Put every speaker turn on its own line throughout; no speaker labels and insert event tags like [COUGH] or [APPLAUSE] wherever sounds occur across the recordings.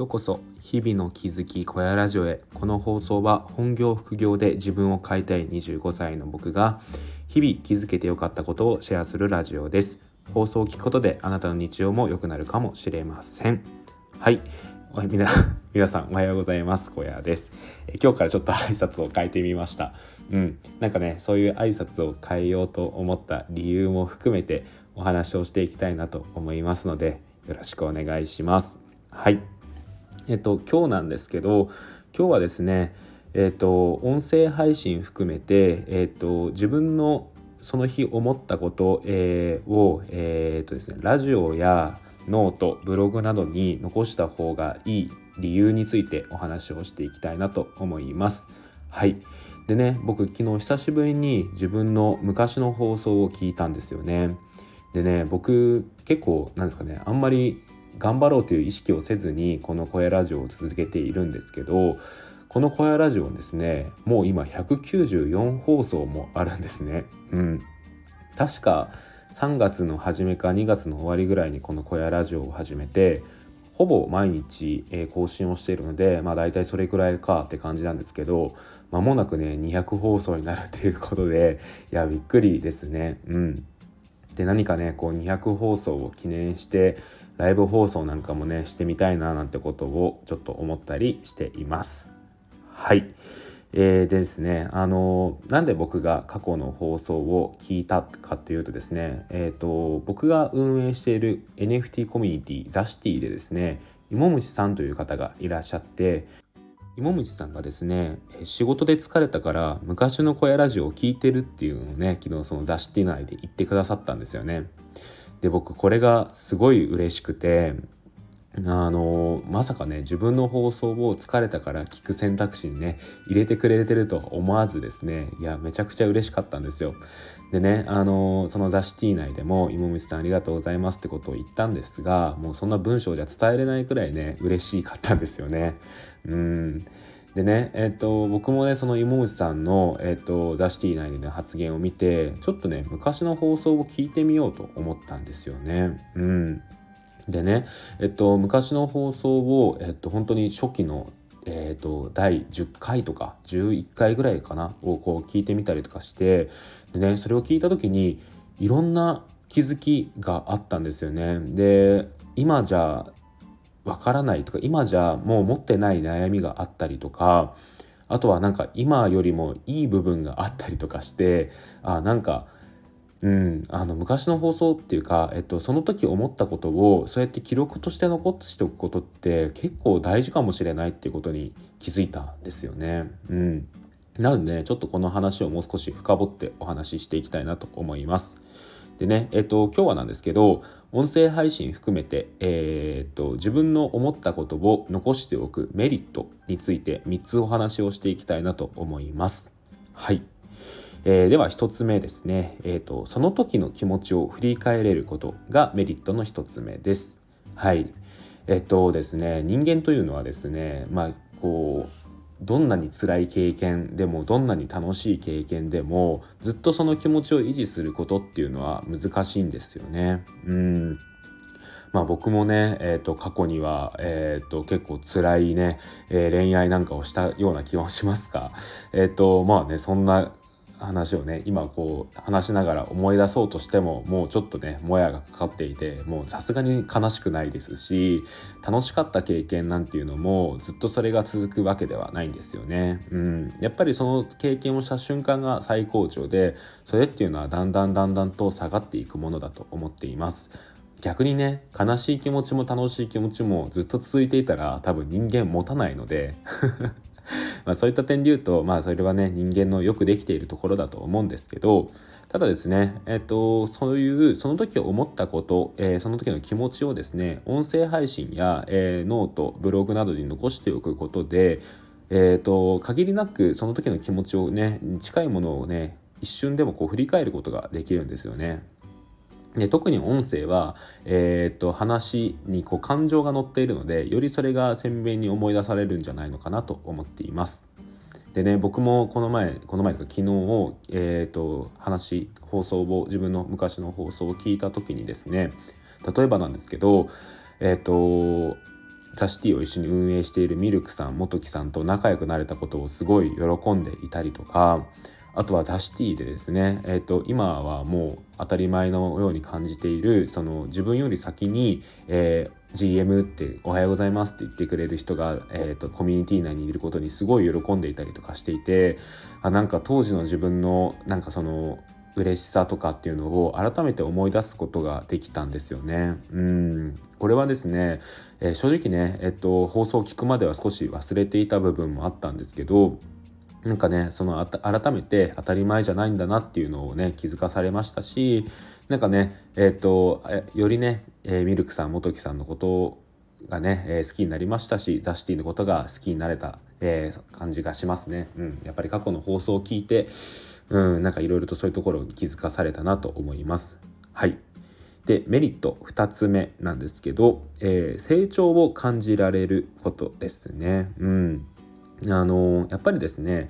ようこそ日々の気づき小屋ラジオへ。この放送は本業副業で自分を変えたい25歳の僕が日々気づけてよかったことをシェアするラジオです。放送を聞くことであなたの日常も良くなるかもしれません。はい。みな [LAUGHS] 皆さんおはようございます。小屋です。え今日からちょっと挨拶を変えてみました。うん。なんかねそういう挨拶を変えようと思った理由も含めてお話をしていきたいなと思いますのでよろしくお願いします。はい。えっと今日なんですけど今日はですねえっと音声配信含めてえっと自分のその日思ったこと、えー、をえー、っとですねラジオやノートブログなどに残した方がいい理由についてお話をしていきたいなと思います。はいでね僕昨日久しぶりに自分の昔の放送を聞いたんですよね。でね僕結構なんですかねあんまり頑張ろうという意識をせずにこの小屋ラジオを続けているんですけどこの小屋ラジオですねもう今194放送もあるんですね。うん、確か3月の初めか2月の終わりぐらいにこの小屋ラジオを始めてほぼ毎日、え更新をしているのでまあ大体それくらいかって感じなんですけど間もなくね200放送になるということでいやびっくりですね。うんで何かねこう200放送を記念してライブ放送なんかもねしてみたいななんてことをちょっと思ったりしています。はい、えー、でですねあのなんで僕が過去の放送を聞いたかっていうとですねえっ、ー、と僕が運営している NFT コミュニティザシティでですね芋虫さんという方がいらっしゃって芋虫さんがですね仕事で疲れたから昔の小屋ラジオを聞いてるっていうのをね昨日その雑誌内で言ってくださったんですよね。で僕これがすごい嬉しくてあのまさかね自分の放送を疲れたから聞く選択肢にね入れてくれてると思わずですねいやめちゃくちゃ嬉しかったんですよ。でねあのその雑誌 T 内でも「芋虫さんありがとうございます」ってことを言ったんですがもうそんな文章じゃ伝えれないくらいね嬉しかったんですよね。うんでね、えっ、ー、と、僕もね、その芋虫さんの、えっ、ー、と、ザシティ内での発言を見て、ちょっとね、昔の放送を聞いてみようと思ったんですよね。うん。でね、えっと、昔の放送を、えっと、本当に初期の、えっと、第10回とか11回ぐらいかなをこう聞いてみたりとかしてでねそれを聞いた時にいろんな気づきがあったんですよね。で今じゃわからないとか今じゃもう持ってない悩みがあったりとかあとはなんか今よりもいい部分があったりとかしてあなんかうん、あの昔の放送っていうか、えっと、その時思ったことをそうやって記録として残しておくことって結構大事かもしれないっていうことに気づいたんですよね。うん、なので、ね、ちょっとこの話をもう少し深掘ってお話ししていきたいなと思います。でね、えっと、今日はなんですけど音声配信含めて、えー、っと自分の思ったことを残しておくメリットについて3つお話をしていきたいなと思います。はい。えー、では1つ目ですね、えーと、その時の気持ちを振り返れることがメリットの1つ目です。はいえっとですね人間というのはですねまあこうどんなに辛い経験でもどんなに楽しい経験でもずっとその気持ちを維持することっていうのは難しいんですよね。うんまあ僕もね、えー、と過去には、えー、と結構辛いね、えー、恋愛なんかをしたような気はしますが、えっ、とまあねそんな話をね今こう話しながら思い出そうとしてももうちょっとねもやがかかっていてもうさすがに悲しくないですし楽しかった経験なんていうのもずっとそれが続くわけではないんですよね。うん、やっぱりその経験をした瞬間が最高潮でそれっていうのはだんだんだんだんと下がっていくものだと思っています。逆にね悲しい気持ちも楽しい気持ちもずっと続いていたら多分人間持たないのでまあ、そういった点で言うと、まあ、それはね人間のよくできているところだと思うんですけどただですね、えっと、そういうその時思ったこと、えー、その時の気持ちをですね音声配信や、えー、ノートブログなどに残しておくことで、えーと、限りなくその時の気持ちをね近いものをね一瞬でもこう振り返ることができるんですよね。で特に音声は、えー、っと話にこう感情が乗っているのでよりそれが鮮明に思い出されるんじゃないのかなと思っています。でね僕もこの前この前とか昨日を、えー、っと話放送を自分の昔の放送を聞いた時にですね例えばなんですけどえー、っとザ・シティを一緒に運営しているミルクさん元木さんと仲良くなれたことをすごい喜んでいたりとかあとはザ・シティでですね、えーと、今はもう当たり前のように感じているその自分より先に、えー GM って「おはようございます」って言ってくれる人が、えーと、コミュニティ内にいることにすごい喜んでいたりとかしていてあなんか当時の自分のなんかその嬉しさとかっていうのを改めて思い出すことができたんですよね。うんこれはですね、えー、正直ね、えっと、放送を聞くまでは少し忘れていた部分もあったんですけどなんかねその改めて当たり前じゃないんだなっていうのをね気づかされましたしなんかねえっ、とよりね、えー、ミルクさん元木さんのことがね、えー、好きになりましたしザ・シティのことが好きになれた、え、感じがしますね。うん、やっぱり過去の放送を聞いてうんなんかいろいろとそういうところに気づかされたなと思います。はいでメリット2つ目なんですけど、え、成長を感じられることですね。うんあのやっぱりですね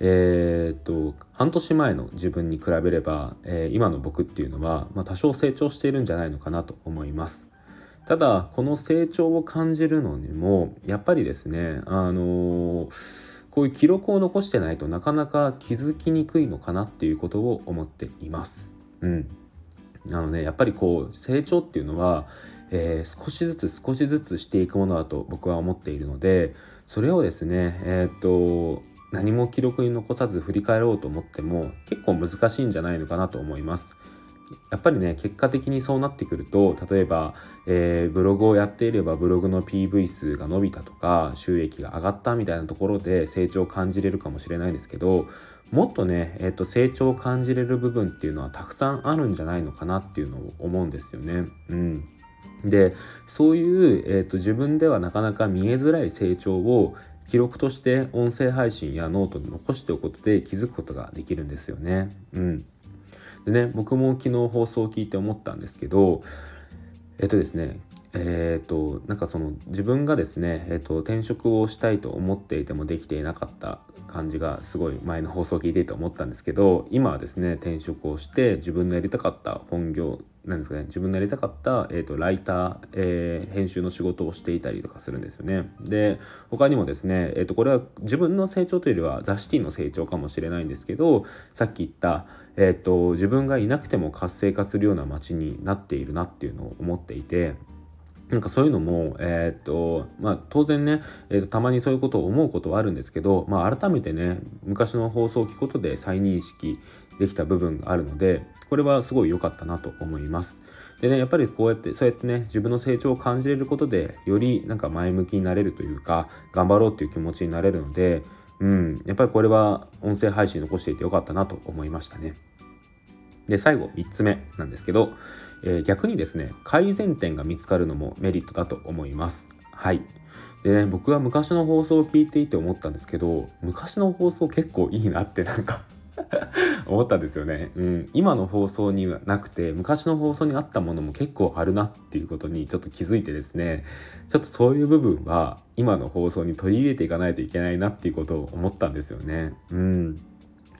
えー、っと半年前の自分に比べれば、えー、今の僕っていうのは、まあ、多少成長しているんじゃないのかなと思います。ただこの成長を感じるのにもやっぱりですねあのこういう記録を残してないとなかなか気づきにくいのかなっていうことを思っています。うん、なので、ね、やっぱりこう成長っていうのは、えー、少しずつ少しずつしていくものだと僕は思っているのでそれをですねえー、っと何も記録に残さず振り返ろうと思っても結構難しいんじゃないのかなと思います。やっぱりね結果的にそうなってくると例えば、えー、ブログをやっていればブログの PV 数が伸びたとか収益が上がったみたいなところで成長を感じれるかもしれないですけどもっとね、えーと、成長を感じれる部分っていうのはたくさんあるんじゃないのかなっていうのを思うんですよね。うんでそういう、えーと、自分ではなかなか見えづらい成長を記録として音声配信やノートに残しておくことで気づくことができるんですよね。うん、でね僕も昨日放送を聞いて思ったんですけどえっとですねえーと、なんかその自分がですね、えーと、転職をしたいと思っていてもできていなかった感じがすごい前の放送を聞いていて思ったんですけど今はですね転職をして自分のやりたかった本業なんですかね自分のやりたかった、えーと、ライター、えー、編集の仕事をしていたりとかするんですよね。で他にもですね、えー、とこれは自分の成長というよりはザ・シティの成長かもしれないんですけどさっき言った、えー、と自分がいなくても活性化するような街になっているなっていうのを思っていて。なんかそういうのも、えー、っとまあ、当然ね、えー、とたまにそういうことを思うことはあるんですけど、まあ、改めてね昔の放送を聞くことで再認識できた部分があるのでこれはすごい良かったなと思います。でねやっぱりこうやってそうやってね自分の成長を感じれることでよりなんか前向きになれるというか頑張ろうっていう気持ちになれるので、うん、やっぱりこれは音声配信残していてよかったなと思いましたね。で最後3つ目なんですけど、えー、逆にですね改善点が見つかるのもメリットだと思います。はい。でね僕は昔の放送を聞いていて思ったんですけど昔の放送結構いいなってなんか [LAUGHS] 思ったんですよね、うん、今の放送にはなくて昔の放送にあったものも結構あるなっていうことにちょっと気づいてですね。ちょっとそういう部分は今の放送に取り入れていかないといけないなっていうことを思ったんですよね。うん。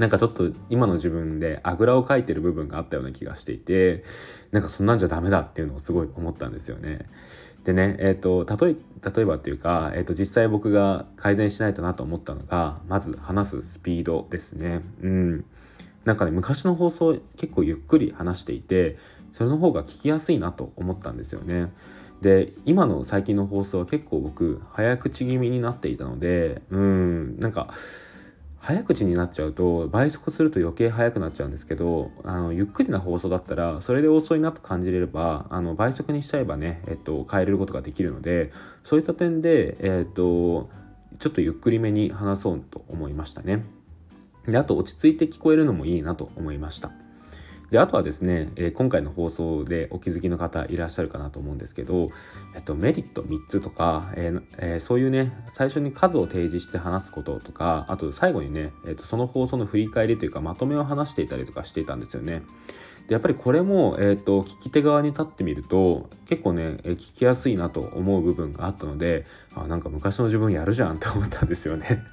なんかちょっと今の自分であぐらをかいてる部分があったような気がしていてなんかそんなんじゃダメだっていうのをすごい思ったんですよね。でね、えーと、例え例えばっていうか、えーと、実際僕が改善しないとなと思ったのがまず話すスピードですね。うんなんかね昔の放送結構ゆっくり話していてそれの方が聞きやすいなと思ったんですよね。で今の最近の放送は結構僕早口気味になっていたのでうんなんか早口になっちゃうと倍速すると余計早くなっちゃうんですけどあのゆっくりな放送だったらそれで遅いなと感じれればあの倍速にしちゃえばね、えっと、変えれることができるのでそういった点で、えっと、ちょっとゆっくりめに話そうと思いましたね。であと落ち着いて聞こえるのもいいなと思いました。であとはですね、えー、今回の放送でお気づきの方いらっしゃるかなと思うんですけど、えっと、メリット3つとか、えーえー、そういうね最初に数を提示して話すこととかあと最後にね、えっと、その放送の振り返りというかまとめを話していたりとかしていたんですよね。でやっぱりこれも、えーと、聞き手側に立ってみると結構ね、え聞きやすいなと思う部分があったのであなんか昔の自分やるじゃんって思ったんですよね。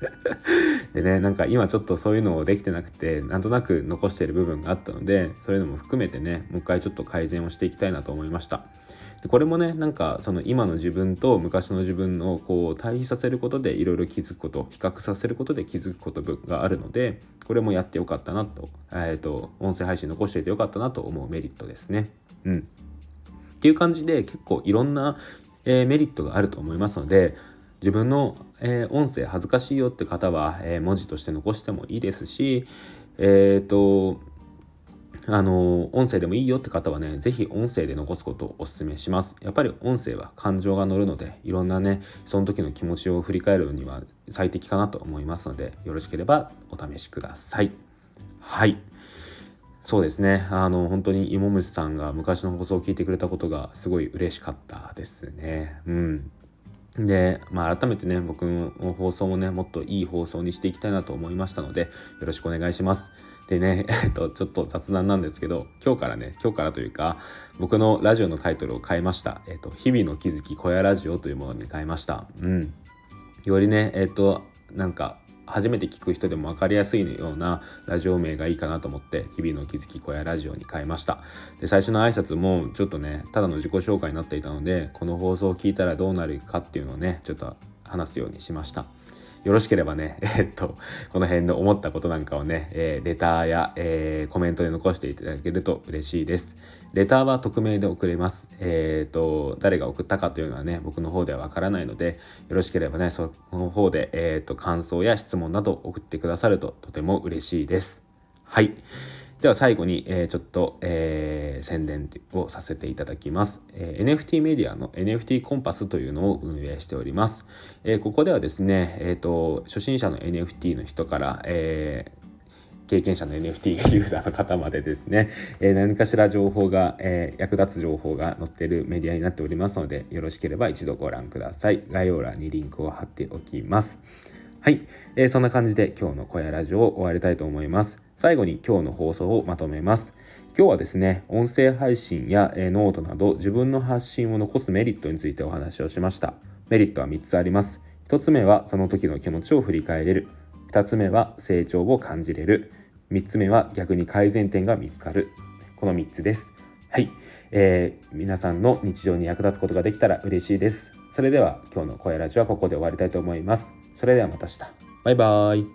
[LAUGHS] でねなんか今ちょっとそういうのをできてなくてなんとなく残している部分があったのでそういうのも含めてねもう一回ちょっと改善をしていきたいなと思いました。これもねなんかその今の自分と昔の自分をこう対比させることでいろいろ気づくこと比較させることで気づくことがあるのでこれもやってよかったなと,、えーと、音声配信残していてよかったなと思うメリットですね。うん、っていう感じで結構いろんな、えー、メリットがあると思いますので自分の、えー、音声恥ずかしいよって方は、えー、文字として残してもいいですしえっ、とあの音声でもいいよって方はね是非音声で残すことをお勧めします。やっぱり音声は感情が乗るのでいろんなねその時の気持ちを振り返るには最適かなと思いますのでよろしければお試しください。はい。そうですね。あの本当に芋虫さんが昔の放送を聞いてくれたことがすごい嬉しかったですね。うん。で、まあ、改めてね僕の放送もねもっといい放送にしていきたいなと思いましたのでよろしくお願いします。でね、[LAUGHS] えっと、ちょっと雑談なんですけど今日からね今日からというか僕のラジオのタイトルを変えました「えっと、日々の気づき小屋ラジオ」というものに変えました。うん。よりねえっとなんか初めて聞く人でも分かりやすいようなラジオ名がいいかなと思って日々の気づき小屋ラジオに変えました。で最初の挨拶もちょっとねただの自己紹介になっていたのでこの放送を聞いたらどうなるかっていうのをねちょっと話すようにしました。よろしければね、[LAUGHS] えっと、この辺の思ったことなんかをね、えー、レターや、えー、コメントで残していただけると嬉しいです。レターは匿名で送れます。えっ、ー、と、誰が送ったかというのはね、僕の方ではわからないので、よろしければね、その方で、えっ、と、感想や質問など送ってくださるととても嬉しいです。はい。では最後に、えー、ちょっと、えー、宣伝をさせていただきます、えー、NFT メディアの NFT コンパスというのを運営しております。えー、ここではですね、えーと、初心者の NFT の人から、えー、経験者の NFT ユーザーの方までですね、えー、何かしら情報が、えー、役立つ情報が載っているメディアになっておりますので、よろしければ一度ご覧ください。概要欄にリンクを貼っておきます。はい、えー、そんな感じで今日の小屋ラジオを終わりたいと思います。最後に今日の放送をまとめます。今日はですね、音声配信や、ノートなど自分の発信を残すメリットについてお話をしました。メリットは3つあります。1つ目はその時の気持ちを振り返れる。2つ目は成長を感じれる。3つ目は逆に改善点が見つかる。この3つです。はい、えー、皆さんの日常に役立つことができたら嬉しいです。それでは今日の声ラジオはここで終わりたいと思います。それではまた明日。バイバーイ。